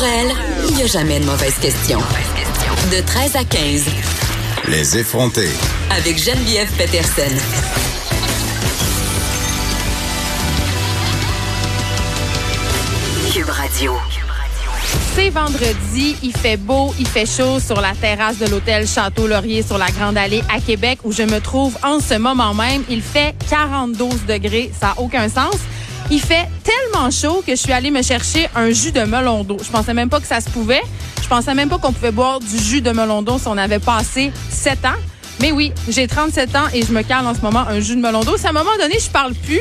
Pour elle, il n'y a jamais de mauvaise question. De 13 à 15, Les effronter. avec Geneviève Peterson. Cube Radio. C'est vendredi, il fait beau, il fait chaud sur la terrasse de l'hôtel Château Laurier sur la Grande Allée à Québec où je me trouve en ce moment même. Il fait 42 degrés, ça n'a aucun sens. Il fait tellement chaud que je suis allée me chercher un jus de melon d'eau. Je pensais même pas que ça se pouvait. Je pensais même pas qu'on pouvait boire du jus de melon d'eau si on avait passé 7 ans. Mais oui, j'ai 37 ans et je me cale en ce moment un jus de melon d'eau. Si à un moment donné, je parle plus,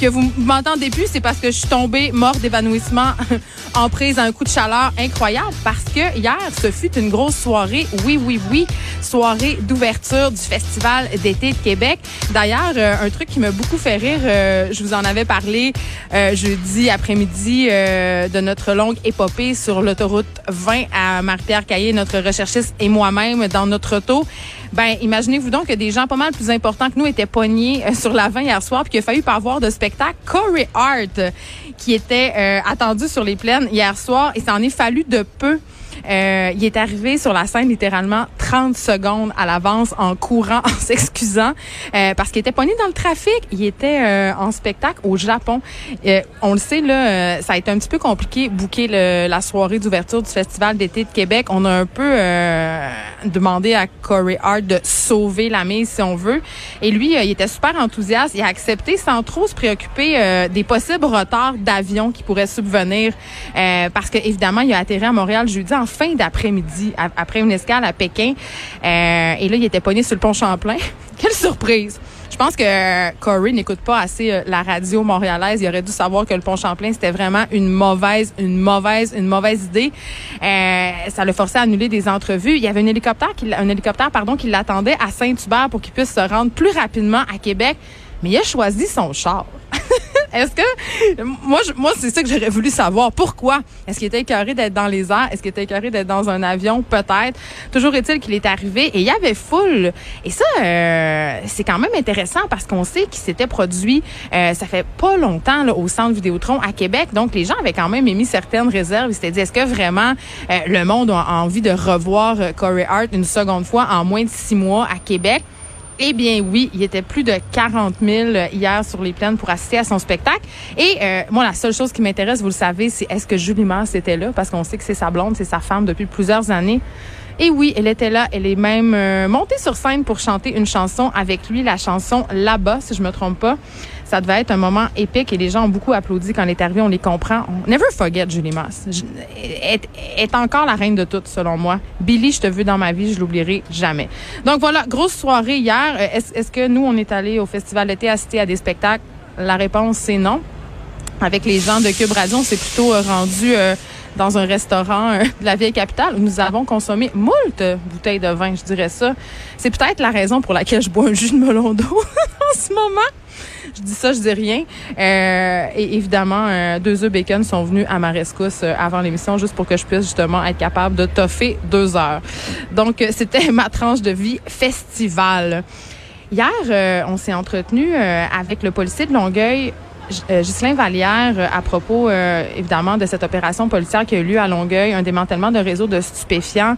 que vous m'entendez plus, c'est parce que je suis tombée morte d'évanouissement en prise à un coup de chaleur incroyable parce que hier, ce fut une grosse soirée, oui, oui, oui, soirée d'ouverture du Festival d'été de Québec. D'ailleurs, euh, un truc qui m'a beaucoup fait rire, euh, je vous en avais parlé euh, jeudi après-midi de notre longue épopée sur l'autoroute 20 à Marie-Pierre Caillé, notre recherchiste et moi-même dans notre auto. Ben, imaginez-vous donc que des gens pas mal plus importants que nous étaient pognés euh, sur la 20 hier soir, puis qu'il a fallu pas voir de spectacle. Corey Hart, euh, qui était euh, attendu sur les plaines hier soir, et ça en est fallu de peu. Euh, il est arrivé sur la scène littéralement 30 secondes à l'avance en courant, en s'excusant, euh, parce qu'il était pogné dans le trafic. Il était euh, en spectacle au Japon. Euh, on le sait, là, euh, ça a été un petit peu compliqué bouquer la soirée d'ouverture du Festival d'été de Québec. On a un peu euh, demandé à Corey Hart de sauver la mise, si on veut. Et lui, il était super enthousiaste. Il a accepté sans trop se préoccuper des possibles retards d'avion qui pourraient subvenir, parce que évidemment, il a atterri à Montréal jeudi en fin d'après-midi, après une escale à Pékin. Euh, et là, il était pogné sur le pont Champlain. Quelle surprise! Je pense que Corey n'écoute pas assez euh, la radio montréalaise. Il aurait dû savoir que le pont Champlain, c'était vraiment une mauvaise, une mauvaise, une mauvaise idée. Euh, ça l'a forcé à annuler des entrevues. Il y avait un hélicoptère, qui, un hélicoptère pardon, qui l'attendait à Saint-Hubert pour qu'il puisse se rendre plus rapidement à Québec. Mais il a choisi son char. Est-ce que moi, je- moi, c'est ça que j'aurais voulu savoir. Pourquoi? Est-ce qu'il était écœuré d'être dans les airs? Est-ce qu'il était écœuré d'être dans un avion? Peut-être. Toujours est-il qu'il est arrivé et il y avait foule. Et ça, euh, c'est quand même intéressant parce qu'on sait qu'il s'était produit. euh, ça fait pas longtemps au Centre Vidéotron à Québec. Donc les gens avaient quand même émis certaines réserves. Ils s'étaient dit est-ce que vraiment euh, le monde a envie de revoir euh, Corey Hart une seconde fois en moins de six mois à Québec? Eh bien oui, il était plus de 40 000 hier sur les plaines pour assister à son spectacle. Et euh, moi, la seule chose qui m'intéresse, vous le savez, c'est est-ce que Julie Mars était là? Parce qu'on sait que c'est sa blonde, c'est sa femme depuis plusieurs années. Et oui, elle était là. Elle est même euh, montée sur scène pour chanter une chanson avec lui, la chanson Là-bas, si je me trompe pas. Ça devait être un moment épique et les gens ont beaucoup applaudi quand elle est arrivée. On les comprend. Never forget Julie Mars. Je- est, encore la reine de toutes, selon moi. Billy, je te veux dans ma vie, je l'oublierai jamais. Donc voilà, grosse soirée hier. Est-ce est-ce que nous, on est allé au Festival d'été assister à des spectacles? La réponse, c'est non. Avec les gens de Cube Radio, on s'est plutôt euh, rendu euh, dans un restaurant euh, de la vieille capitale où nous avons consommé moult bouteilles de vin, je dirais ça. C'est peut-être la raison pour laquelle je bois un jus de melon d'eau en ce moment. Je dis ça, je dis rien. Euh, et évidemment, euh, deux œufs bacon sont venus à ma rescousse euh, avant l'émission, juste pour que je puisse justement être capable de toffer deux heures. Donc, euh, c'était ma tranche de vie festival. Hier, on s'est entretenu avec le policier de Longueuil, Ghislain Vallière, à propos, évidemment, de cette opération policière qui a eu lieu à Longueuil, un démantèlement de réseau de stupéfiants,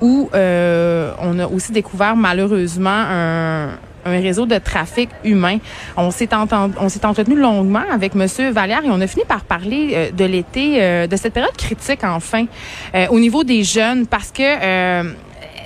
où euh, on a aussi découvert malheureusement un, un réseau de trafic humain. On s'est entretenu longuement avec Monsieur Vallière et on a fini par parler euh, de l'été, euh, de cette période critique enfin, euh, au niveau des jeunes, parce que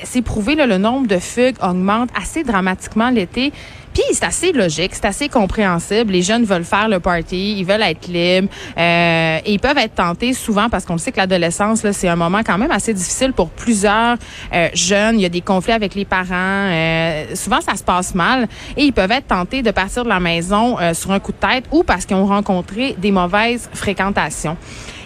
c'est prouvé, là, le nombre de fugues augmente assez dramatiquement l'été. Puis c'est assez logique, c'est assez compréhensible. Les jeunes veulent faire le party, ils veulent être libres, euh, et ils peuvent être tentés souvent parce qu'on sait que l'adolescence là, c'est un moment quand même assez difficile pour plusieurs euh, jeunes. Il y a des conflits avec les parents, euh, souvent ça se passe mal, et ils peuvent être tentés de partir de la maison euh, sur un coup de tête ou parce qu'ils ont rencontré des mauvaises fréquentations.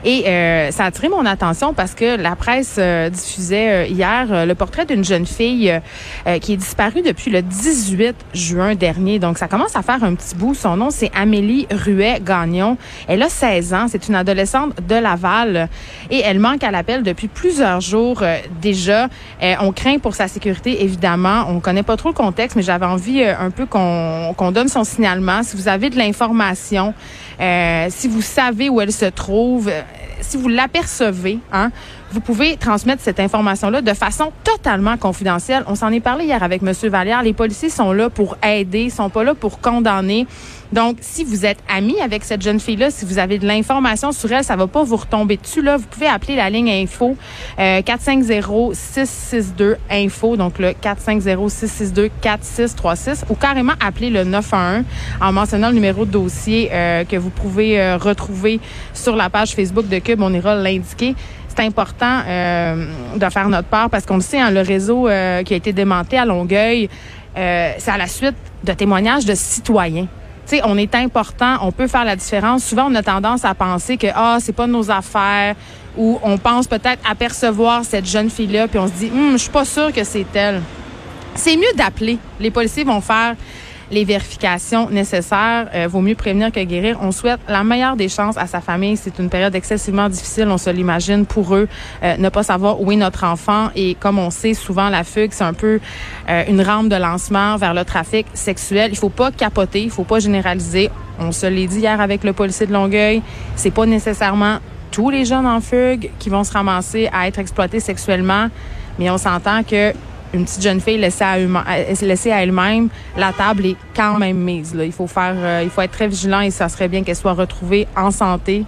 Et euh, ça a attiré mon attention parce que la presse euh, diffusait euh, hier euh, le portrait d'une jeune fille euh, qui est disparue depuis le 18 juin dernier. Donc, ça commence à faire un petit bout. Son nom, c'est Amélie Ruet-Gagnon. Elle a 16 ans. C'est une adolescente de Laval et elle manque à l'appel depuis plusieurs jours déjà. On craint pour sa sécurité, évidemment. On connaît pas trop le contexte, mais j'avais envie un peu qu'on qu'on donne son signalement. Si vous avez de l'information, euh, si vous savez où elle se trouve, euh, si vous l'apercevez, hein, vous pouvez transmettre cette information-là de façon totalement confidentielle. On s'en est parlé hier avec M. Vallière. Les policiers sont là pour aider, sont pas là pour condamner. Donc, si vous êtes ami avec cette jeune fille-là, si vous avez de l'information sur elle, ça va pas vous retomber dessus. Là, vous pouvez appeler la ligne info euh, 450-662 info, donc le 450-662-4636, ou carrément appeler le 911 en mentionnant le numéro de dossier euh, que vous pouvez euh, retrouver sur la page Facebook de Cube. On ira l'indiquer c'est important euh, de faire notre part parce qu'on le sait, hein, le réseau euh, qui a été démantelé à Longueuil, euh, c'est à la suite de témoignages de citoyens. On est important, on peut faire la différence. Souvent, on a tendance à penser que ah, c'est pas nos affaires ou on pense peut-être apercevoir cette jeune fille-là puis on se dit, hum, je suis pas sûre que c'est elle. C'est mieux d'appeler. Les policiers vont faire les vérifications nécessaires. Euh, vaut mieux prévenir que guérir. On souhaite la meilleure des chances à sa famille. C'est une période excessivement difficile, on se l'imagine, pour eux, euh, ne pas savoir où est notre enfant. Et comme on sait, souvent la fugue, c'est un peu euh, une rampe de lancement vers le trafic sexuel. Il faut pas capoter, il faut pas généraliser. On se l'est dit hier avec le policier de Longueuil. C'est pas nécessairement tous les jeunes en fugue qui vont se ramasser à être exploités sexuellement, mais on s'entend que une petite jeune fille laissée à, laissée à elle-même, la table est quand même mise. Là. Il faut faire, euh, il faut être très vigilant et ça serait bien qu'elle soit retrouvée en santé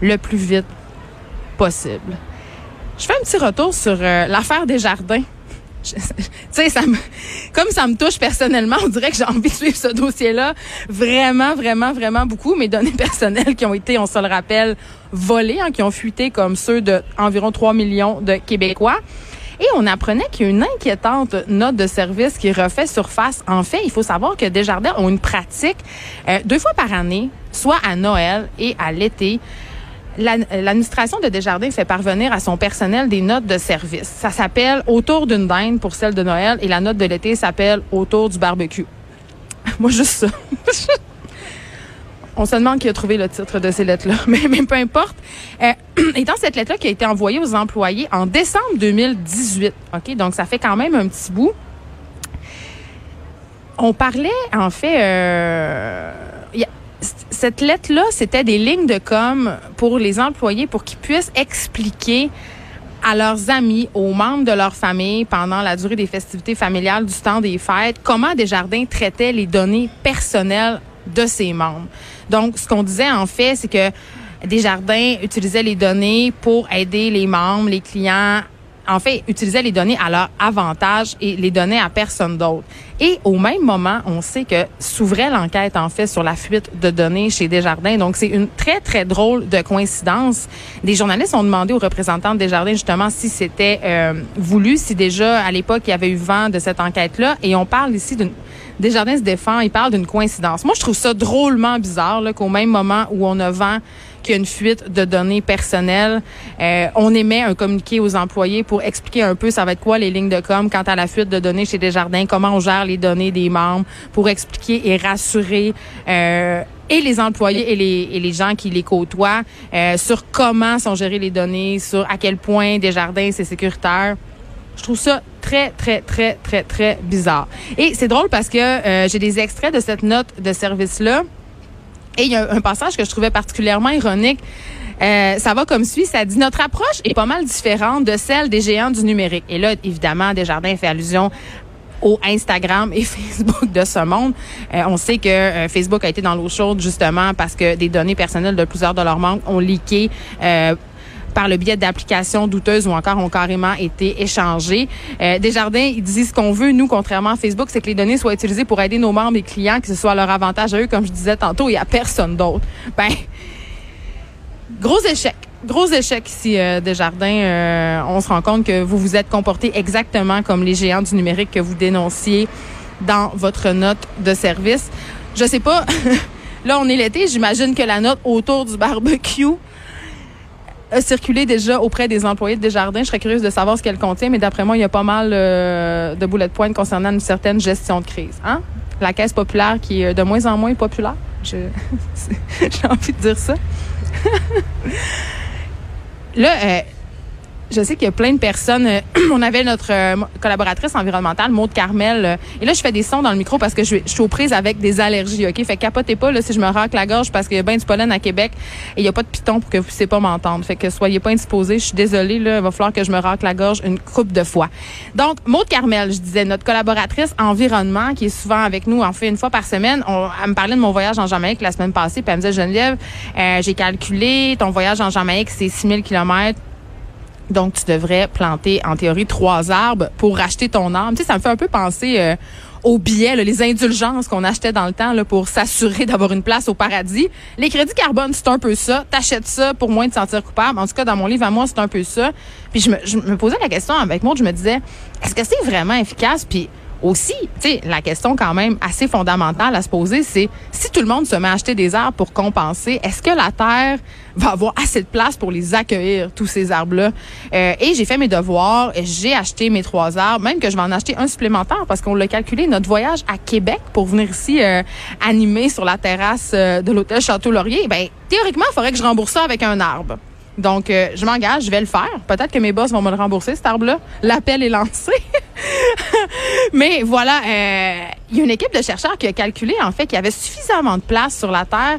le plus vite possible. Je fais un petit retour sur euh, l'affaire des jardins. Tu sais, comme ça me touche personnellement, on dirait que j'ai envie de suivre ce dossier-là vraiment, vraiment, vraiment beaucoup. Mes données personnelles qui ont été, on se le rappelle, volées, hein, qui ont fuité comme ceux de environ 3 millions de Québécois. Et on apprenait qu'il y a une inquiétante note de service qui refait surface. En fait, il faut savoir que Desjardins ont une pratique euh, deux fois par année, soit à Noël et à l'été. L'administration de Desjardins fait parvenir à son personnel des notes de service. Ça s'appelle Autour d'une dinde pour celle de Noël et la note de l'été s'appelle Autour du barbecue. Moi, juste ça. On se demande qui a trouvé le titre de ces lettres-là, mais, peu importe. Euh, et dans cette lettre-là qui a été envoyée aux employés en décembre 2018, ok, donc ça fait quand même un petit bout. On parlait en fait, euh, cette lettre-là, c'était des lignes de com pour les employés pour qu'ils puissent expliquer à leurs amis, aux membres de leur famille pendant la durée des festivités familiales du temps des fêtes, comment Desjardins traitait les données personnelles de ses membres. Donc, ce qu'on disait en fait, c'est que Desjardins utilisait les données pour aider les membres, les clients en fait, utilisaient les données à leur avantage et les données à personne d'autre. Et au même moment, on sait que s'ouvrait l'enquête, en fait, sur la fuite de données chez Desjardins. Donc, c'est une très, très drôle de coïncidence. Des journalistes ont demandé aux représentants de Desjardins, justement, si c'était euh, voulu, si déjà, à l'époque, il y avait eu vent de cette enquête-là. Et on parle ici d'une... Desjardins se défend, il parle d'une coïncidence. Moi, je trouve ça drôlement bizarre qu'au même moment où on a vent qu'il y a une fuite de données personnelles. Euh, on émet un communiqué aux employés pour expliquer un peu ça va être quoi les lignes de com quant à la fuite de données chez Desjardins, comment on gère les données des membres, pour expliquer et rassurer euh, et les employés et les, et les gens qui les côtoient euh, sur comment sont gérées les données, sur à quel point Desjardins c'est sécuritaire. Je trouve ça très, très, très, très, très bizarre. Et c'est drôle parce que euh, j'ai des extraits de cette note de service-là. Et il y a un passage que je trouvais particulièrement ironique. Euh, ça va comme suit. Ça dit notre approche est pas mal différente de celle des géants du numérique. Et là, évidemment, Desjardins fait allusion au Instagram et Facebook de ce monde. Euh, on sait que euh, Facebook a été dans l'eau chaude justement parce que des données personnelles de plusieurs de leurs membres ont leaké par le biais d'applications douteuses ou encore ont carrément été échangées. Euh, Desjardins, ils disent ce qu'on veut, nous, contrairement à Facebook, c'est que les données soient utilisées pour aider nos membres et clients, que ce soit à leur avantage à eux, comme je disais tantôt, et à personne d'autre. Ben, gros échec. Gros échec ici, euh, Desjardins. Euh, on se rend compte que vous vous êtes comporté exactement comme les géants du numérique que vous dénonciez dans votre note de service. Je sais pas. Là, on est l'été. J'imagine que la note autour du barbecue a déjà auprès des employés de Desjardins. Je serais curieuse de savoir ce qu'elle contient, mais d'après moi, il y a pas mal euh, de boulettes de pointe concernant une certaine gestion de crise. Hein? La caisse populaire qui est de moins en moins populaire. J'ai envie de dire ça. Là, euh, je sais qu'il y a plein de personnes. Euh, on avait notre euh, collaboratrice environnementale, Maude Carmel. Euh, et là, je fais des sons dans le micro parce que je, suis aux prises avec des allergies, OK? Fait capotez pas là, si je me racle la gorge parce qu'il y a bien du pollen à Québec et il n'y a pas de piton pour que vous puissiez pas m'entendre. Fait que soyez pas indisposés. Je suis désolée, là. Il va falloir que je me racle la gorge une coupe de fois. Donc, Maude Carmel, je disais, notre collaboratrice environnement qui est souvent avec nous, en fait, une fois par semaine. On, elle me parlait de mon voyage en Jamaïque la semaine passée. Puis elle me disait, Geneviève, j'ai calculé, ton voyage en Jamaïque, c'est 6000 kilomètres donc, tu devrais planter, en théorie, trois arbres pour racheter ton arbre. Tu sais, ça me fait un peu penser euh, aux billets, les indulgences qu'on achetait dans le temps pour s'assurer d'avoir une place au paradis. Les crédits carbone, c'est un peu ça. T'achètes ça pour moins te sentir coupable. En tout cas, dans mon livre à moi, c'est un peu ça. Puis je me, je me posais la question avec moi, je me disais, est-ce que c'est vraiment efficace? Puis aussi, tu sais, la question quand même assez fondamentale à se poser, c'est si tout le monde se met à acheter des arbres pour compenser, est-ce que la Terre va avoir assez de place pour les accueillir, tous ces arbres-là? Euh, et j'ai fait mes devoirs, j'ai acheté mes trois arbres, même que je vais en acheter un supplémentaire parce qu'on l'a calculé, notre voyage à Québec pour venir ici euh, animer sur la terrasse euh, de l'hôtel Château-Laurier, ben théoriquement, il faudrait que je rembourse ça avec un arbre. Donc, euh, je m'engage, je vais le faire. Peut-être que mes boss vont me le rembourser, cet arbre-là. L'appel est lancé. Mais voilà, euh, il y a une équipe de chercheurs qui a calculé, en fait, qu'il y avait suffisamment de place sur la Terre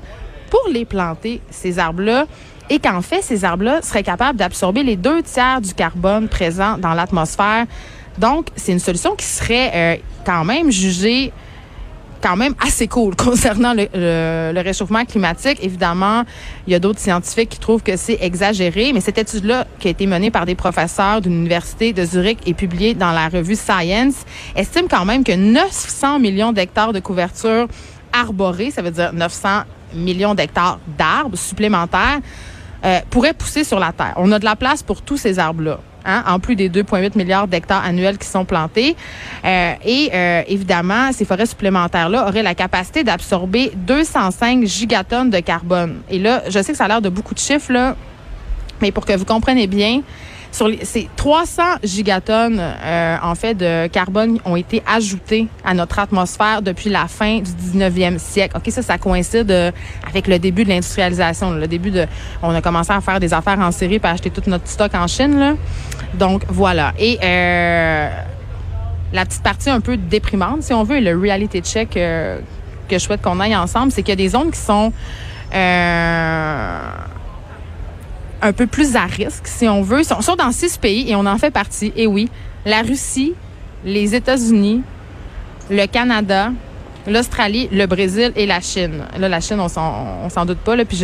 pour les planter, ces arbres-là, et qu'en fait, ces arbres-là seraient capables d'absorber les deux tiers du carbone présent dans l'atmosphère. Donc, c'est une solution qui serait euh, quand même jugée quand même assez cool concernant le, réchauffement climatique. Évidemment, il y a d'autres scientifiques qui trouvent que c'est exagéré, mais cette étude-là, qui a été menée par des professeurs d'une université de Zurich et publiée dans la revue Science, estime quand même que 900 millions d'hectares de couverture arborée, ça veut dire 900 millions d'hectares d'arbres supplémentaires, euh, pourraient pousser sur la Terre. On a de la place pour tous ces arbres-là. Hein, en plus des 2,8 milliards d'hectares annuels qui sont plantés. Euh, et euh, évidemment, ces forêts supplémentaires-là auraient la capacité d'absorber 205 gigatonnes de carbone. Et là, je sais que ça a l'air de beaucoup de chiffres, mais pour que vous compreniez bien, sur les, ces 300 gigatonnes euh, en fait de carbone ont été ajoutées à notre atmosphère depuis la fin du 19e siècle. OK, ça ça coïncide euh, avec le début de l'industrialisation, le début de on a commencé à faire des affaires en série pour acheter tout notre stock en Chine là. Donc voilà. Et euh, la petite partie un peu déprimante si on veut le reality check euh, que je souhaite qu'on aille ensemble, c'est qu'il y a des zones qui sont euh, un peu plus à risque, si on veut. Ils sont, dans six pays et on en fait partie. Et oui, la Russie, les États-Unis, le Canada, l'Australie, le Brésil et la Chine. Là, la Chine, on s'en doute pas. Là, puis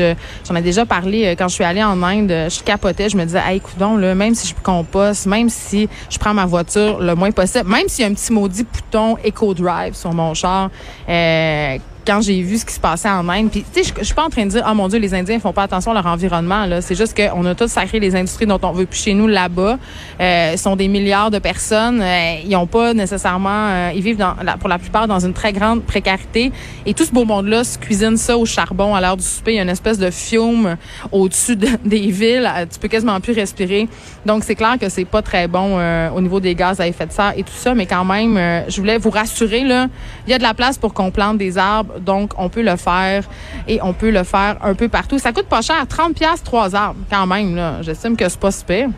j'en ai déjà parlé euh, quand je suis allée en Inde. Je capotais. Je me disais, hey, coudon, là, même si je composte, même si je prends ma voiture le moins possible, même s'il y a un petit maudit bouton Eco Drive sur mon char, euh, quand j'ai vu ce qui se passait en Inde. Puis, tu sais, je, suis pas en train de dire, oh mon Dieu, les Indiens font pas attention à leur environnement. Là, c'est juste qu'on a tous sacré les industries dont on veut plus chez nous là-bas. Euh, sont des milliards de personnes. Euh, ils ont pas nécessairement, euh, ils vivent dans, pour la plupart dans une très grande précarité. Et tout ce beau monde-là se cuisine ça au charbon à l'heure du souper. Il y a une espèce de fiume au-dessus des villes. Euh, tu peux quasiment plus respirer. Donc, c'est clair que c'est pas très bon euh, au niveau des gaz à effet de serre et tout ça. Mais quand même, je voulais vous rassurer là, il y a de la place pour qu'on plante des arbres donc, on peut le faire et on peut le faire un peu partout. Ça coûte pas cher, 30 pièces trois arbres quand même. Là, j'estime que c'est pas super.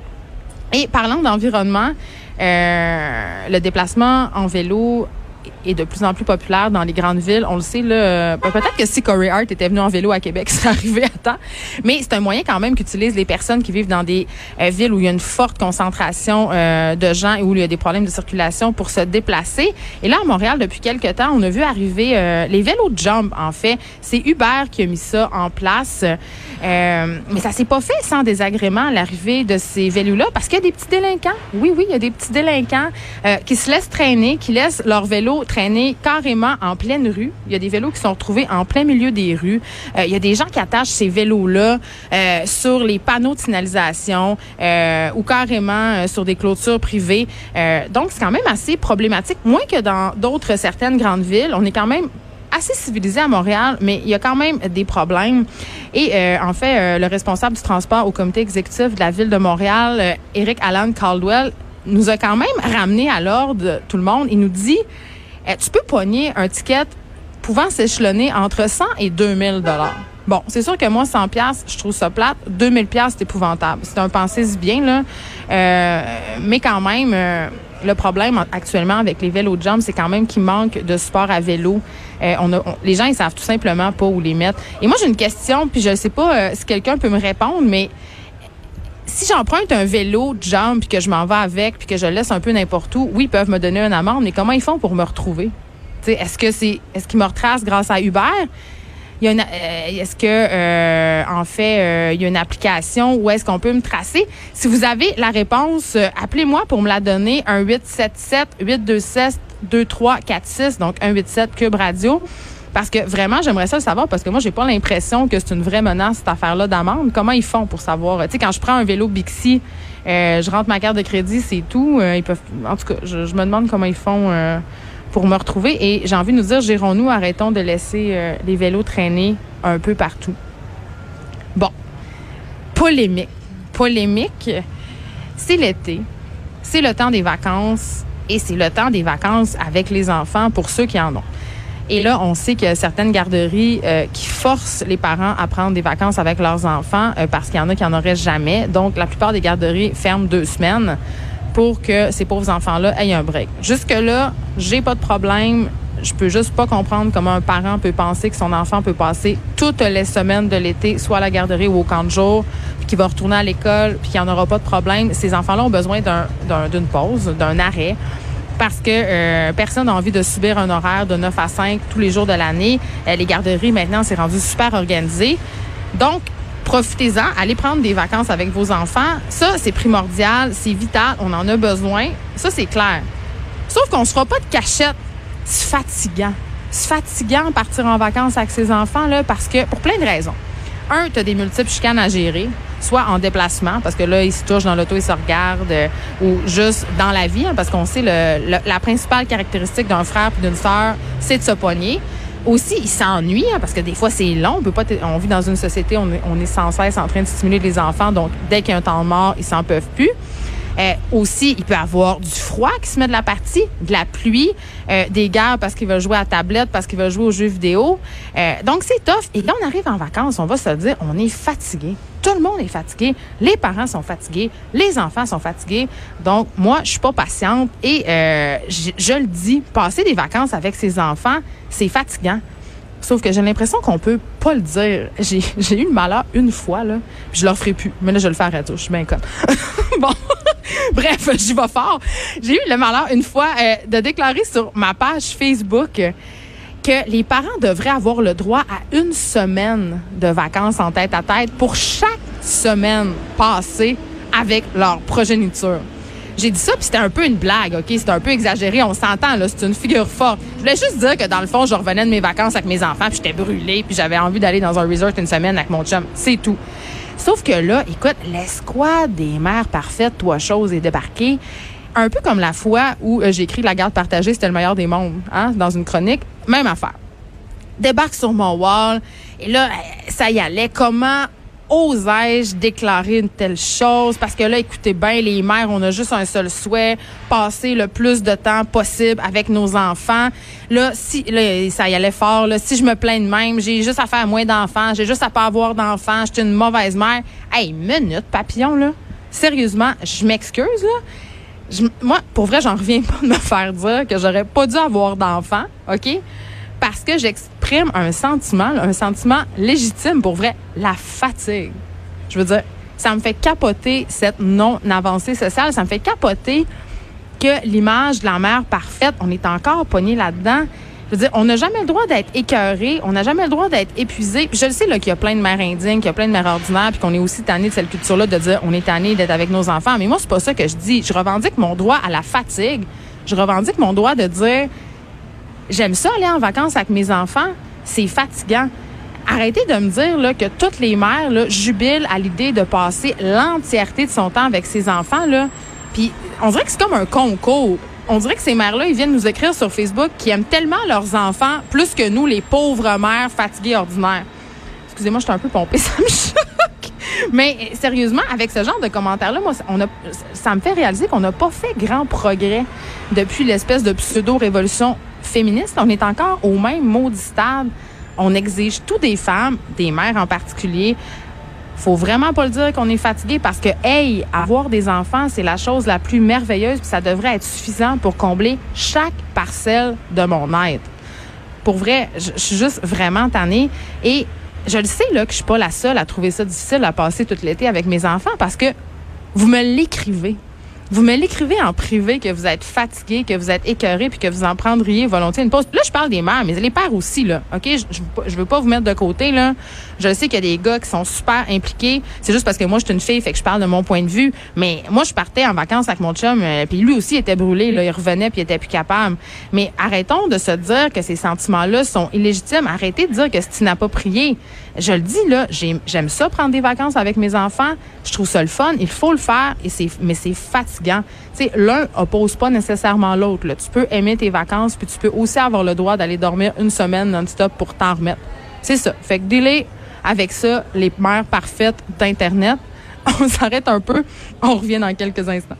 Et parlant d'environnement, euh, le déplacement en vélo est de plus en plus populaire dans les grandes villes. On le sait, là. euh, Peut-être que si Corey Hart était venu en vélo à Québec, ça arrivé à temps. Mais c'est un moyen quand même qu'utilisent les personnes qui vivent dans des euh, villes où il y a une forte concentration euh, de gens et où il y a des problèmes de circulation pour se déplacer. Et là, à Montréal, depuis quelques temps, on a vu arriver les vélos de jump, en fait. C'est Uber qui a mis ça en place. Mais ça s'est pas fait sans désagrément l'arrivée de ces vélos-là parce qu'il y a des petits délinquants. Oui, oui, il y a des petits délinquants qui se laissent traîner, qui laissent leur vélo carrément en pleine rue. Il y a des vélos qui sont retrouvés en plein milieu des rues. Euh, il y a des gens qui attachent ces vélos-là euh, sur les panneaux de signalisation euh, ou carrément sur des clôtures privées. Donc, c'est quand même assez problématique. Moins que dans d'autres certaines grandes villes, on est quand même assez civilisé à Montréal, mais il y a quand même des problèmes. Et en fait, le responsable du transport au comité exécutif de la ville de Montréal, euh, Eric Caldwell, nous a quand même ramené à l'ordre tout le monde. Il nous dit, tu peux pogner un ticket pouvant s'échelonner entre 100 et 2000 dollars. Bon, c'est sûr que moi, 100 pièces, je trouve ça plate. 2000 pièces, c'est épouvantable. C'est un pensée bien, là. Euh, mais quand même, euh, le problème actuellement avec les vélos de jump, c'est quand même qu'il manque de support à vélo. Euh, on a, les gens, ils savent tout simplement pas où les mettre. Et moi, j'ai une question, puis je sais pas euh, si quelqu'un peut me répondre, mais si j'emprunte un vélo de jump puis que je m'en vais avec puis que je le laisse un peu n'importe où, oui, ils peuvent me donner une amende, mais comment ils font pour me retrouver? Est-ce que c'est est-ce qu'ils me retracent grâce à Uber? Y a une, euh, est-ce que euh, en fait euh, il y a une application où est-ce qu'on peut me tracer? Si vous avez la réponse, euh, appelez-moi pour me la donner un 877 826 2346 donc 187 Cube Radio. Parce que vraiment, j'aimerais ça le savoir parce que moi, j'ai pas l'impression que c'est une vraie menace, cette affaire-là d'amende. Comment ils font pour savoir? Tu sais, quand je prends un vélo Bixi, euh, je rentre ma carte de crédit, c'est tout. Euh, en tout cas, je, me demande comment ils font euh, pour me retrouver. Et j'ai envie de nous dire, gérons-nous, arrêtons de laisser les vélos traîner un peu partout. Bon. Polémique. Polémique. C'est l'été. C'est le temps des vacances. Et c'est le temps des vacances avec les enfants pour ceux qui en ont. Et là, on sait qu'il y a certaines garderies euh, qui forcent les parents à prendre des vacances avec leurs enfants euh, parce qu'il y en a qui en auraient jamais. Donc, la plupart des garderies ferment deux semaines pour que ces pauvres enfants-là aient un break. Jusque-là, j'ai pas de problème. Je peux juste pas comprendre comment un parent peut penser que son enfant peut passer toutes les semaines de l'été, soit à la garderie ou au camp de jour, puis qu'il va retourner à l'école, puis qu'il n'y en aura pas de problème. Ces enfants-là ont besoin d'un- d'un- d'une pause, d'un arrêt parce que euh, personne n'a envie de subir un horaire de 9 à 5 tous les jours de l'année. Euh, les garderies, maintenant, c'est rendu super organisé. Donc, profitez-en, allez prendre des vacances avec vos enfants. Ça, c'est primordial, c'est vital, on en a besoin. Ça, c'est clair. Sauf qu'on ne se fera pas de cachette. C'est fatigant. C'est fatigant partir en vacances avec ses enfants, là, parce que, pour plein de raisons. Un, tu as des multiples chicanes à gérer, soit en déplacement, parce que là, ils se touchent dans l'auto, ils se regardent, euh, ou juste dans la vie, hein, parce qu'on sait le, la principale caractéristique d'un frère et d'une sœur, c'est de se pogner. Aussi, ils s'ennuient, hein, parce que des fois, c'est long. On peut pas, on vit dans une société, on on est sans cesse en train de stimuler les enfants, donc dès qu'il y a un temps mort, ils s'en peuvent plus. Euh, aussi, il peut avoir du froid qui se met de la partie, de la pluie, euh, des guerres parce qu'il veut jouer à tablette, parce qu'il veut jouer aux jeux vidéo. Donc, c'est tough. Et quand on arrive en vacances, on va se dire, on est fatigué. Tout le monde est fatigué. Les parents sont fatigués. Les enfants sont fatigués. Donc, moi, je suis pas patiente. Et euh, je, le dis, passer des vacances avec ses enfants, c'est fatigant. Sauf que j'ai l'impression qu'on peut pas le dire. J'ai eu le malheur une fois, là. Puis je le referai plus. Mais là, je le fais à radio. Je suis bien conne. bon. Bref, j'y vais fort. J'ai eu le malheur une fois euh, de déclarer sur ma page Facebook que les parents devraient avoir le droit à une semaine de vacances en tête à tête pour chaque semaine passée avec leur progéniture. J'ai dit ça, puis c'était un peu une blague, OK? C'était un peu exagéré, on s'entend, là, c'est une figure forte. Je voulais juste dire que, dans le fond, je revenais de mes vacances avec mes enfants, puis j'étais brûlée, puis j'avais envie d'aller dans un resort une semaine avec mon chum. C'est tout. Sauf que là, écoute, l'escouade des mères parfaites, toi chose, est débarquée. Un peu comme la fois où euh, j'ai écrit La garde partagée, c'était le meilleur des mondes, hein, dans une chronique. Même affaire débarque sur mon wall. Et là, euh, ça y allait. Comment osais-je déclarer une telle chose? Parce que là, écoutez bien, les mères, on a juste un seul souhait, passer le plus de temps possible avec nos enfants. Là, si ça y allait fort, là, si je me plains de même, j'ai juste à faire moins d'enfants, j'ai juste à pas avoir d'enfants, je suis une mauvaise mère. Hey, minute, papillon, là. Sérieusement, je m'excuse, là. Moi, pour vrai, j'en reviens pas de me faire dire que j'aurais pas dû avoir d'enfant, OK? Parce que j'exprime un sentiment, un sentiment légitime, pour vrai, la fatigue. Je veux dire, ça me fait capoter cette non-avancée sociale. Ça me fait capoter que l'image de la mère parfaite, on est encore pogné là-dedans. On n'a jamais le droit d'être écœuré, on n'a jamais le droit d'être épuisé. Puis je le sais là, qu'il y a plein de mères indignes, qu'il y a plein de mères ordinaires, puis qu'on est aussi tanné de cette culture-là de dire on est tanné d'être avec nos enfants. Mais moi, c'est pas ça que je dis. Je revendique mon droit à la fatigue. Je revendique mon droit de dire j'aime ça aller en vacances avec mes enfants. C'est fatigant. Arrêtez de me dire que toutes les mères jubilent à l'idée de passer l'entièreté de son temps avec ses enfants. Là. Puis on dirait que c'est comme un concours. On dirait que ces mères-là, ils viennent nous écrire sur Facebook qui aiment tellement leurs enfants plus que nous, les pauvres mères fatiguées ordinaires. Excusez-moi, je suis un peu pompée, ça me choque. Mais euh, sérieusement, avec ce genre de commentaires-là, moi, ça me fait réaliser qu'on n'a pas fait grand progrès depuis l'espèce de pseudo-révolution féministe. On est encore au même maudit stade. On exige tout des femmes, des mères en particulier. Faut vraiment pas le dire qu'on est fatigué parce que, hey, avoir des enfants, c'est la chose la plus merveilleuse, puis ça devrait être suffisant pour combler chaque parcelle de mon être. Pour vrai, je suis juste vraiment tannée. Et je le sais là que je suis pas la seule à trouver ça difficile à passer tout l'été avec mes enfants parce que vous me l'écrivez. Vous me l'écrivez en privé que vous êtes fatigué, que vous êtes écœuré, puis que vous en prendriez volontiers une pause. Là, je parle des mères, mais les pères aussi, là. OK? Je, je, veux pas- vous mettre de côté, là. Je sais qu'il y a des gars qui sont super impliqués. C'est juste parce que moi, je suis une fille, fait que je parle de mon point de vue. Mais moi, je partais en vacances avec mon chum, euh, puis lui aussi était brûlé, là. Il revenait, puis il était plus capable. Mais arrêtons de se dire que ces sentiments-là sont illégitimes. Arrêtez de dire que c'est inapproprié. Je le dis, là, j'ai- j'aime ça prendre des vacances avec mes enfants. Je trouve ça le fun. Il faut le faire, et mais c'est fatigant. L'un oppose pas nécessairement l'autre. Tu peux aimer tes vacances, puis tu peux aussi avoir le droit d'aller dormir une semaine non-stop pour t'en remettre. C'est ça. Fait que délai avec ça, les mères parfaites d'Internet. On s'arrête un peu. On revient dans quelques instants.